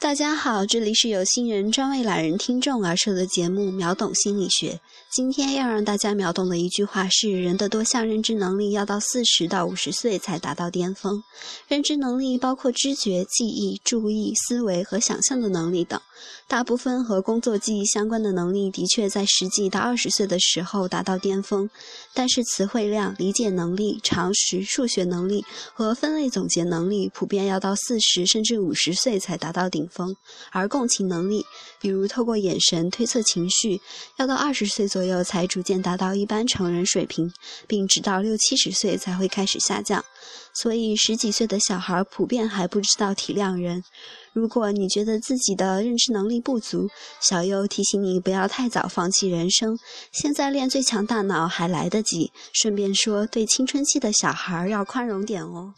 大家好，这里是有心人专为懒人听众而设的节目《秒懂心理学》。今天要让大家秒懂的一句话是：人的多项认知能力要到四十到五十岁才达到巅峰。认知能力包括知觉、记忆、注意、思维和想象的能力等。大部分和工作记忆相关的能力的确在十几到二十岁的时候达到巅峰，但是词汇量、理解能力、常识、数学能力和分类总结能力普遍要到四十甚至五十岁才才达到顶。峰，而共情能力，比如透过眼神推测情绪，要到二十岁左右才逐渐达到一般成人水平，并直到六七十岁才会开始下降。所以十几岁的小孩普遍还不知道体谅人。如果你觉得自己的认知能力不足，小优提醒你不要太早放弃人生，现在练最强大脑还来得及。顺便说，对青春期的小孩要宽容点哦。